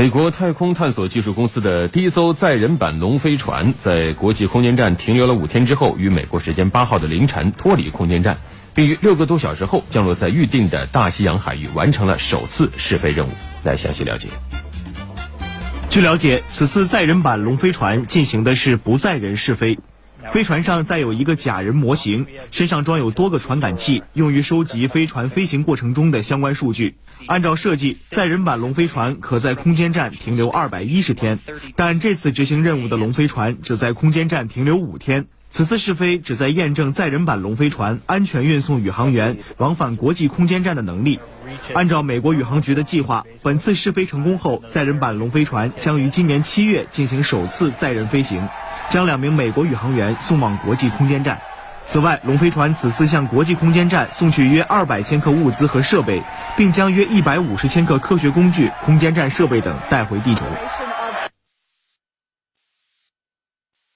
美国太空探索技术公司的第一艘载人版龙飞船在国际空间站停留了五天之后，于美国时间八号的凌晨脱离空间站，并于六个多小时后降落在预定的大西洋海域，完成了首次试飞任务。来详细了解。据了解，此次载人版龙飞船进行的是不载人试飞。飞船上载有一个假人模型，身上装有多个传感器，用于收集飞船飞行过程中的相关数据。按照设计，载人版龙飞船可在空间站停留二百一十天，但这次执行任务的龙飞船只在空间站停留五天。此次试飞旨在验证载人版龙飞船安全运送宇航员往返国际空间站的能力。按照美国宇航局的计划，本次试飞成功后，载人版龙飞船将于今年七月进行首次载人飞行。将两名美国宇航员送往国际空间站。此外，龙飞船此次向国际空间站送去约二百千克物资和设备，并将约一百五十千克科学工具、空间站设备等带回地球。